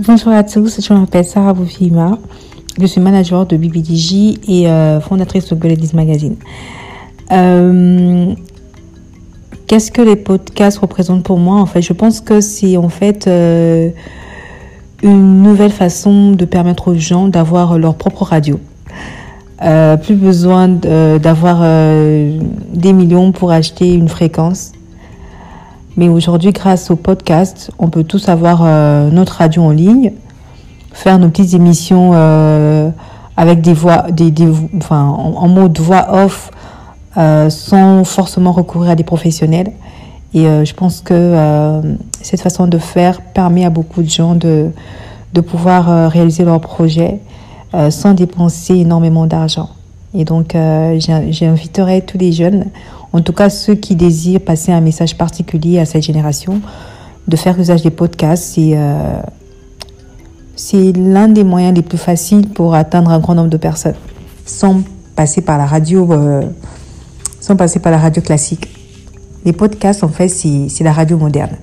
Bonjour à tous, je m'appelle Sarah Boufima. Je suis manager de BBDJ et euh, fondatrice de Goledis Magazine. Euh, Qu'est-ce que les podcasts représentent pour moi? En fait, je pense que c'est en fait euh, une nouvelle façon de permettre aux gens d'avoir leur propre radio. Plus besoin d'avoir des millions pour acheter une fréquence. Mais aujourd'hui, grâce au podcast, on peut tous avoir euh, notre radio en ligne, faire nos petites émissions euh, avec des voix, en, mode voix off, euh, sans forcément recourir à des professionnels. Et je pense que cette façon de faire permet à beaucoup de gens de, de pouvoir réaliser leurs projets sans dépenser énormément d'argent. Et donc, j'inviterai tous les jeunes, en tout cas ceux qui désirent passer un message particulier à cette génération, de faire usage des podcasts. C'est euh, l'un des moyens les plus faciles pour atteindre un grand nombre de personnes, sans passer par la radio, euh, sans passer par la radio classique. Les podcasts, en fait, c'est la radio moderne.